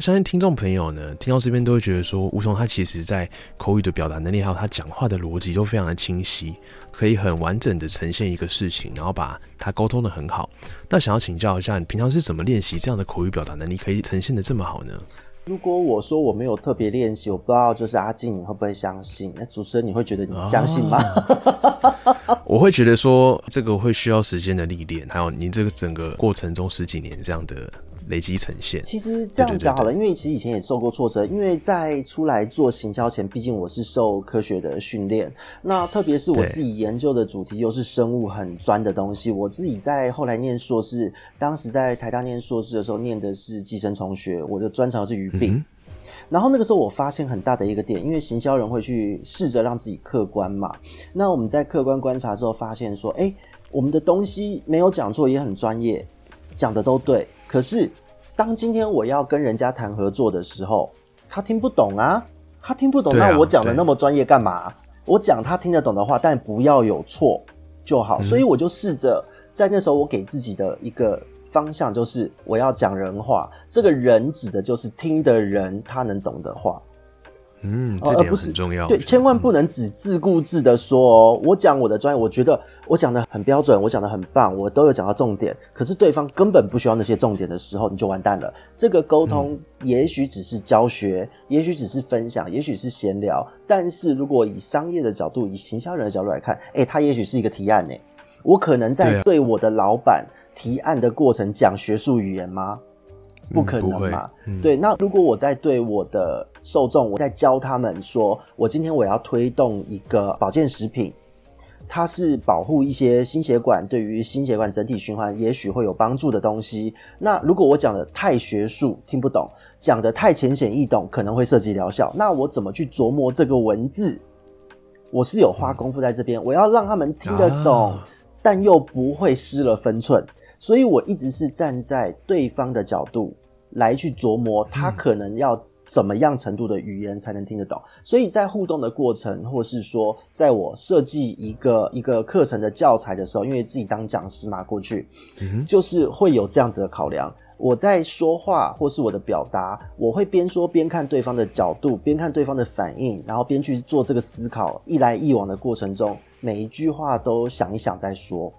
相信听众朋友呢，听到这边都会觉得说，吴桐他其实在口语的表达能力，还有他讲话的逻辑都非常的清晰，可以很完整的呈现一个事情，然后把他沟通的很好。那想要请教一下，你平常是怎么练习这样的口语表达能力，可以呈现的这么好呢？如果我说我没有特别练习，我不知道就是阿静你会不会相信？那主持人你会觉得你相信吗？我会觉得说这个会需要时间的历练，还有你这个整个过程中十几年这样的。累积呈现，其实这样讲好了，因为其实以前也受过挫折，因为在出来做行销前，毕竟我是受科学的训练，那特别是我自己研究的主题又是生物很专的东西，我自己在后来念硕士，当时在台大念硕士的时候，念的是寄生虫学，我的专长是鱼病，然后那个时候我发现很大的一个点，因为行销人会去试着让自己客观嘛，那我们在客观观察之后发现说，哎，我们的东西没有讲错，也很专业，讲的都对。可是，当今天我要跟人家谈合作的时候，他听不懂啊，他听不懂，那我讲的那么专业干嘛？我讲他听得懂的话，但不要有错就好。所以我就试着在那时候，我给自己的一个方向就是，我要讲人话。这个人指的就是听的人，他能懂的话。嗯，这点很重要。对，千万不能只自顾自的说哦。我讲我的专业，我觉得我讲的很标准，我讲的很棒，我都有讲到重点。可是对方根本不需要那些重点的时候，你就完蛋了。这个沟通也许只是教学，也许只是分享，也许是闲聊。但是如果以商业的角度，以行销人的角度来看，哎，他也许是一个提案呢。我可能在对我的老板提案的过程讲学术语言吗？不可能嘛。嗯对，那如果我在对我的受众，我在教他们说，我今天我要推动一个保健食品，它是保护一些心血管，对于心血管整体循环也许会有帮助的东西。那如果我讲的太学术，听不懂；讲的太浅显易懂，可能会涉及疗效。那我怎么去琢磨这个文字？我是有花功夫在这边，我要让他们听得懂，但又不会失了分寸。所以我一直是站在对方的角度来去琢磨，他可能要怎么样程度的语言才能听得懂。所以在互动的过程，或是说在我设计一个一个课程的教材的时候，因为自己当讲师嘛，过去、就是会有这样子的考量。我在说话或是我的表达，我会边说边看对方的角度，边看对方的反应，然后边去做这个思考。一来一往的过程中，每一句话都想一想再说。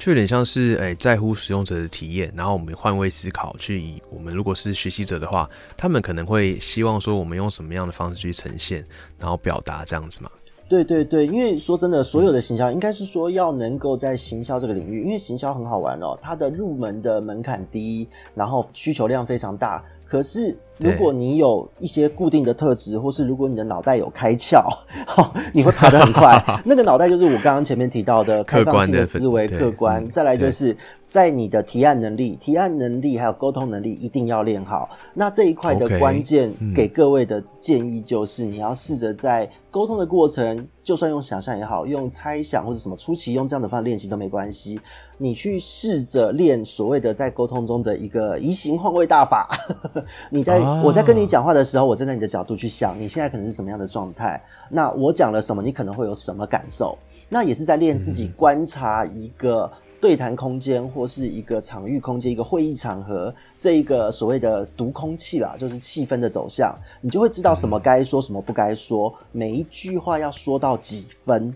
就有点像是诶、在乎使用者的体验，然后我们换位思考，去以我们如果是学习者的话，他们可能会希望说我们用什么样的方式去呈现，然后表达这样子嘛。对对对，因为说真的，所有的行销应该是说要能够在行销这个领域，因为行销很好玩哦，它的入门的门槛低，然后需求量非常大。可是如果你有一些固定的特质，或是如果你的脑袋有开窍，你会爬得很快。那个脑袋就是我刚刚前面提到的 开放性的思维、客观再来就是在你的提案能力、提案能力还有沟通能力一定要练好。那这一块的关键给各位的建议就是，你要试着在沟通的过程，就算用想象也好，用猜想或者什么初期用这样的方法练习都没关系。你去试着练所谓的在沟通中的一个移形换位大法。你在、啊我在跟你讲话的时候，我站在你的角度去想，你现在可能是什么样的状态？那我讲了什么，你可能会有什么感受？那也是在练自己观察一个。对谈空间或是一个场域空间，一个会议场合，这一个所谓的读空气啦，就是气氛的走向，你就会知道什么该说，什么不该说，每一句话要说到几分，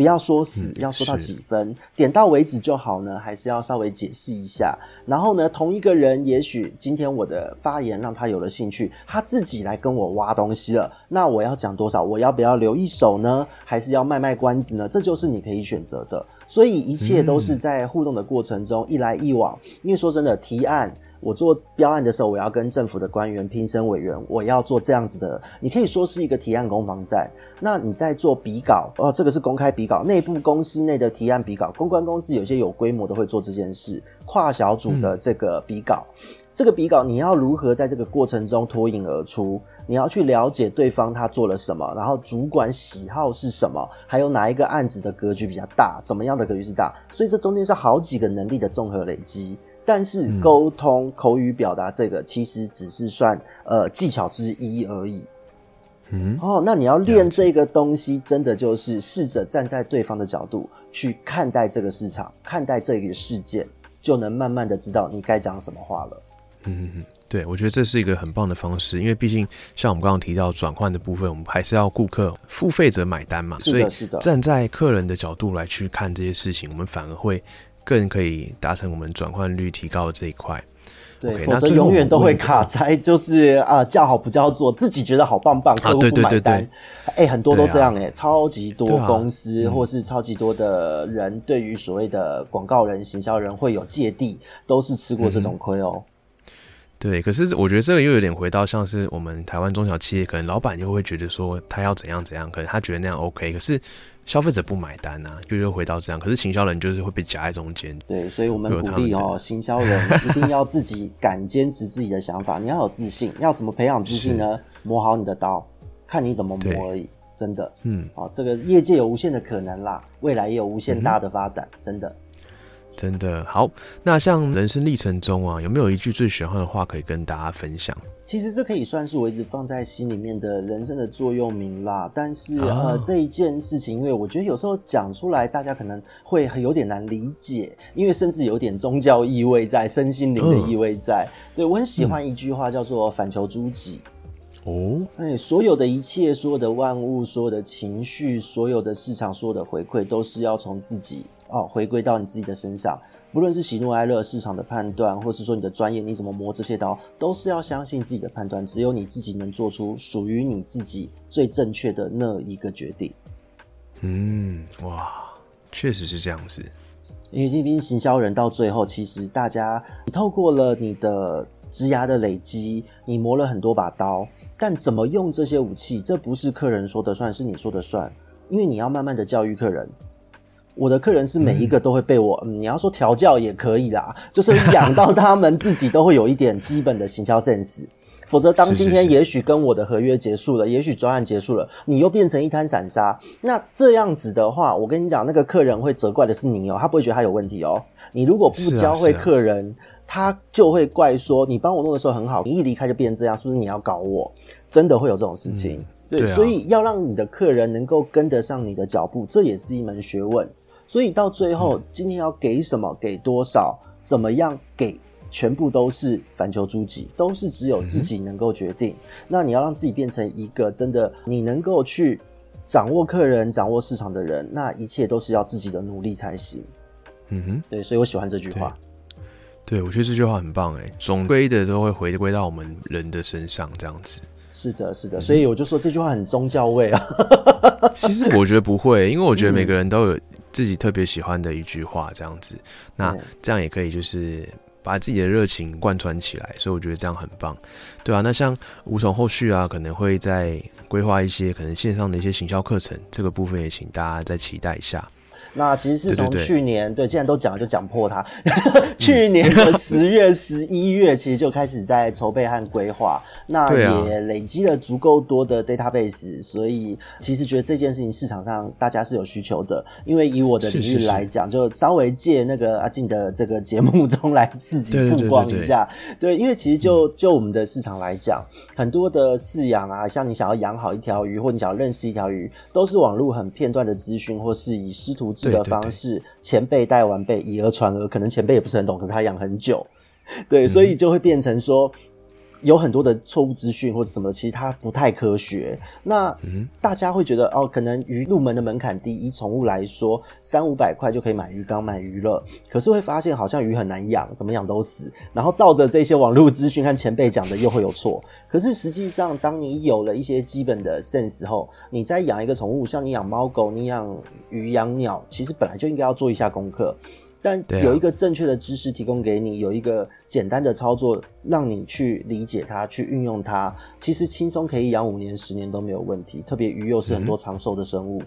不要说死，要说到几分，点到为止就好呢，还是要稍微解释一下？然后呢，同一个人，也许今天我的发言让他有了兴趣，他自己来跟我挖东西了，那我要讲多少？我要不要留一手呢？还是要卖卖关子呢？这就是你可以选择的。所以一切都是在互动的过程中一来一往。因为说真的，提案我做标案的时候，我要跟政府的官员、评审委员，我要做这样子的，你可以说是一个提案攻防战。那你在做比稿，哦，这个是公开比稿，内部公司内的提案比稿，公关公司有些有规模的会做这件事，跨小组的这个比稿。这个比稿你要如何在这个过程中脱颖而出？你要去了解对方他做了什么，然后主管喜好是什么，还有哪一个案子的格局比较大，怎么样的格局是大？所以这中间是好几个能力的综合累积。但是沟通、口语表达这个其实只是算呃技巧之一而已。嗯，哦，那你要练这个东西，真的就是试着站在对方的角度去看待这个市场，看待这个事件，就能慢慢的知道你该讲什么话了。嗯对，我觉得这是一个很棒的方式，因为毕竟像我们刚刚提到转换的部分，我们还是要顾客付费者买单嘛，所以是的，是的。站在客人的角度来去看这些事情，我们反而会更可以达成我们转换率提高的这一块。对否则永远都会卡在就是啊叫好不叫座，自己觉得好棒棒，客户对不买单。哎、很多都这样哎、超级多公司、或是超级多的人对于所谓的广告人、行销人会有芥蒂，都是吃过这种亏哦。对，可是我觉得这个又有点回到像是我们台湾中小企业，可能老板又会觉得说他要怎样怎样，可能他觉得那样 OK，可是消费者不买单啊，就又回到这样。可是行销人就是会被夹在中间。对，所以我们鼓励哦，行销人一定要自己敢坚持自己的想法，你要有自信。要怎么培养自信呢？磨好你的刀，看你怎么磨而已。真的，嗯，哦，这个业界有无限的可能啦，未来也有无限大的发展，真的。真的好。那像人生历程中啊，有没有一句最喜欢的话可以跟大家分享？其实这可以算是我一直放在心里面的人生的座右铭啦。但是、啊呃，这一件事情，因为我觉得有时候讲出来，大家可能会很有点难理解，因为甚至有点宗教意味在，身心灵的意味在。对我很喜欢一句话，叫做“反求诸己”。哦，哎，所有的一切，所有的万物，所有的情绪，所有的市场，所有的回馈，都是要从自己哦回归到你自己的身上。不论是喜怒哀乐、市场的判断，或是说你的专业，你怎么磨这些刀，都是要相信自己的判断。只有你自己能做出属于你自己最正确的那一个决定。嗯，哇，确实是这样子。因为这边行销人到最后，其实大家你透过了你的职涯的累积，你磨了很多把刀，但怎么用这些武器，这不是客人说的算，是你说的算。因为你要慢慢的教育客人。我的客人是每一个都会被我，嗯，你要说调教也可以啦，就是养到他们自己都会有一点基本的行销 sense。否则，当今天也许跟我的合约结束了，也许专案结束了，你又变成一滩散沙，那这样子的话，我跟你讲，那个客人会责怪的是你哦，他不会觉得他有问题哦。你如果不教会客人，他就会怪说你帮我弄的时候很好，你一离开就变成这样，是不是你要搞我？真的会有这种事情。对，所以要让你的客人能够跟得上你的脚步，这也是一门学问。所以到最后，今天要给什么，给多少，怎么样给？全部都是反求诸己，都是只有自己能够决定。那你要让自己变成一个真的你能够去掌握客人、掌握市场的人，那一切都是要自己的努力才行。嗯哼，对，所以我喜欢这句话。对，我觉得这句话很棒哎，总归的都会回归到我们人的身上，这样子。是的，是的，所以我就说这句话很宗教味啊。其实我觉得不会，因为我觉得每个人都有自己特别喜欢的一句话，这样子。那这样也可以，就是。把自己的热情贯穿起来，所以我觉得这样很棒，对啊。那像吴总后续啊，可能会在规划一些可能线上的一些行销课程，这个部分也请大家再期待一下。那其实是从去年对，既然都讲了，就讲破它。去年的十月、十一月，其实就开始在筹备和规划，那也累积了足够多的 database，所以其实觉得这件事情市场上大家是有需求的。因为以我的领域来讲，就稍微借那个阿静的这个节目中来自己曝光一下。对，因为其实就就我们的市场来讲，很多的饲养啊，像你想要养好一条鱼，或你想要认识一条鱼，都是网络很片段的资讯，或是以师徒。的方式，前辈带晚辈，以讹传讹，可能前辈也不是很懂，可是他养很久，对，所以就会变成说。有很多的错误资讯或者什么，其实它不太科学。那大家会觉得哦，可能鱼入门的门槛低，以宠物来说，三五百块就可以买鱼缸、买鱼了。可是会发现好像鱼很难养，怎么养都死。然后照着这些网络资讯和前辈讲的，又会有错。可是实际上，当你有了一些基本的 sense 后，你在养一个宠物，像你养猫狗、你养鱼、养鸟，其实本来就应该要做一下功课。但有一个正确的知识提供给你，有一个简单的操作让你去理解它、去运用它，其实轻松可以养五年、十年都没有问题。特别鱼又是很多长寿的生物。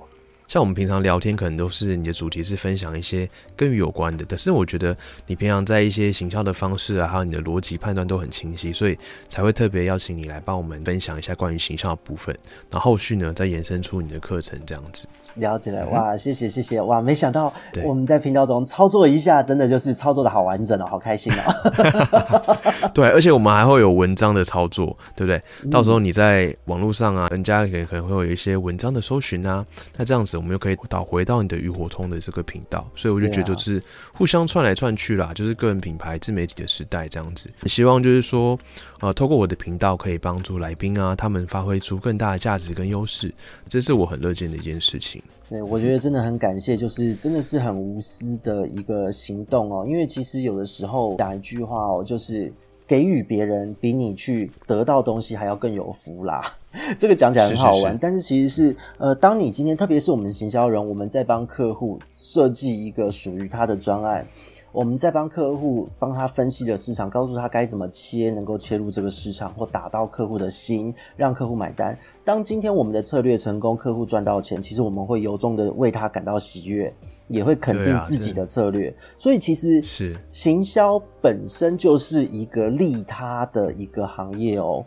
像我们平常聊天，可能都是你的主题是分享一些跟鱼有关的，但是我觉得你平常在一些行销的方式啊，还有你的逻辑判断都很清晰，所以才会特别邀请你来帮我们分享一下关于行销的部分。那后续呢，再延伸出你的课程这样子。了解了，哇，谢谢谢谢，哇，没想到我们在频道中操作一下，真的就是操作的好完整哦，好开心哦。对，而且我们还会有文章的操作，对不对？到时候你在网络上啊，人家可能可能会有一些文章的搜寻啊，那这样子。我们又可以导回到你的鱼火通的这个频道，所以我就觉得是互相串来串去啦，就是个人品牌自媒体的时代这样子。希望就是说，呃，透过我的频道可以帮助来宾啊，他们发挥出更大的价值跟优势，这是我很乐见的一件事情。对，我觉得真的很感谢，就是真的是很无私的一个行动哦。因为其实有的时候讲一句话哦，就是。给予别人比你去得到东西还要更有福啦，这个讲起来很好玩，但是其实是呃，当你今天特别是我们的行销人，我们在帮客户设计一个属于他的专案，我们在帮客户帮他分析了市场，告诉他该怎么切，能够切入这个市场或打到客户的心，让客户买单。当今天我们的策略成功，客户赚到钱，其实我们会由衷的为他感到喜悦。也会肯定自己的策略，所以其实是行销本身就是一个利他的一个行业哦。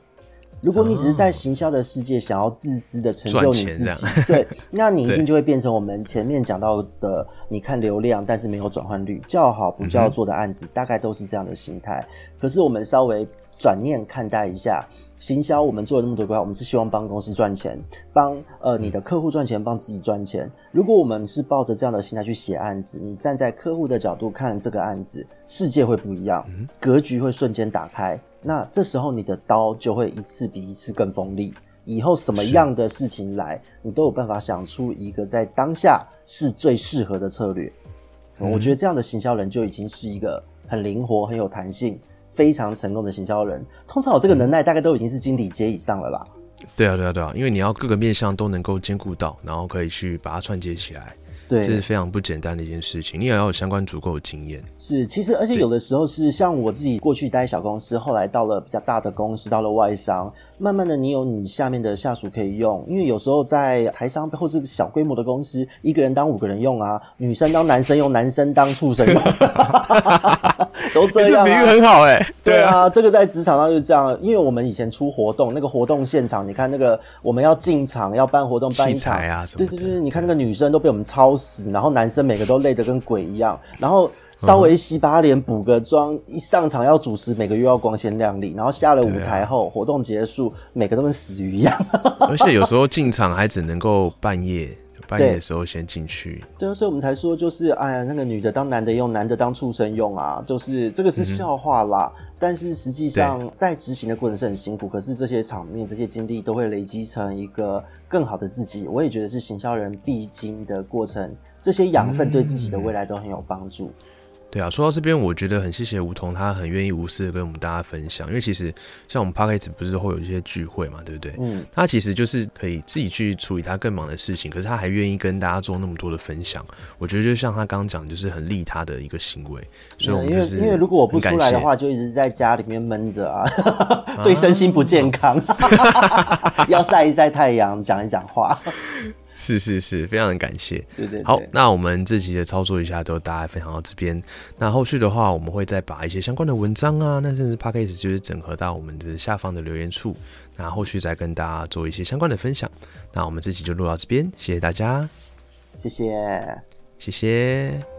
如果你只是在行销的世界想要自私的成就你自己，对，那你一定就会变成我们前面讲到的，你看流量，但是没有转换率，叫好不叫做的案子，大概都是这样的心态。可是我们稍微转念看待一下。行销，我们做了那么多规划，我们是希望帮公司赚钱，帮呃你的客户赚钱，帮自己赚钱。如果我们是抱着这样的心态去写案子，你站在客户的角度看这个案子，世界会不一样，格局会瞬间打开。那这时候你的刀就会一次比一次更锋利。以后什么样的事情来，你都有办法想出一个在当下是最适合的策略。我觉得这样的行销人就已经是一个很灵活、很有弹性。非常成功的行销人，通常有这个能耐，大概都已经是经理阶以上了啦。对啊，对啊，对啊，因为你要各个面向都能够兼顾到，然后可以去把它串接起来。对，是非常不简单的一件事情。你也要有相关足够的经验。是，其实而且有的时候是像我自己过去待小公司，后来到了比较大的公司，到了外商，慢慢的你有你下面的下属可以用，因为有时候在台商或是小规模的公司，一个人当五个人用啊，女生当男生用，男生当畜生用，都这样、啊。比喻很好哎、对啊，这个在职场上就是这样，因为我们以前出活动，那个活动现场，你看那个我们要进场要办活动，办一场。啊什么对对对，你看那个女生都被我们操死，然后男生每个都累得跟鬼一样，然后稍微洗把脸、补个妆，一上场要主持，每个月要光鲜亮丽，然后下了舞台后，活动结束，每个都跟死鱼一样。而且有时候进场还只能够半夜，半夜的时候先进去。对啊，所以我们才说，就是哎呀，那个女的当男的用，男的当畜生用啊，就是这个是笑话啦。但是实际上在执行的过程是很辛苦，可是这些场面、这些经历都会累积成一个更好的自己。我也觉得是行销人必经的过程，这些养分对自己的未来都很有帮助。对啊，说到这边，我觉得很谢谢梧桐，他很愿意无私的跟我们大家分享。因为其实像我们 p a r k a s 不是会有一些聚会嘛，对不对？嗯，他其实就是可以自己去处理他更忙的事情，可是他还愿意跟大家做那么多的分享。我觉得就像他刚刚讲，就是很利他的一个行为。所以我们因为就是因为如果我不出来的话，就一直在家里面闷着啊，对身心不健康，要晒一晒太阳，讲一讲话。是是是，非常的感谢。对对对，好，那我们这期的操作一下都大家分享到这边。那后续的话，我们会再把一些相关的文章啊，那甚至 p a c k a g e 就是整合到我们的下方的留言处，那后续再跟大家做一些相关的分享。那我们这期就录到这边，谢谢大家，谢谢。谢谢。